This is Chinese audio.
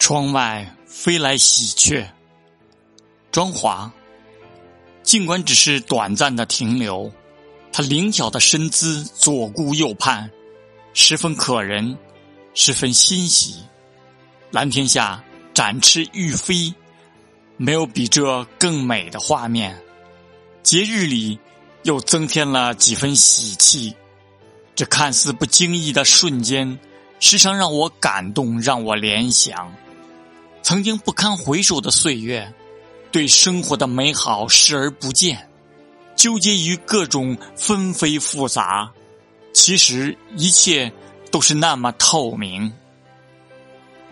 窗外飞来喜鹊，庄华。尽管只是短暂的停留，他灵巧的身姿左顾右盼，十分可人，十分欣喜。蓝天下展翅欲飞，没有比这更美的画面。节日里又增添了几分喜气，这看似不经意的瞬间，时常让我感动，让我联想。曾经不堪回首的岁月，对生活的美好视而不见，纠结于各种纷飞复杂，其实一切都是那么透明。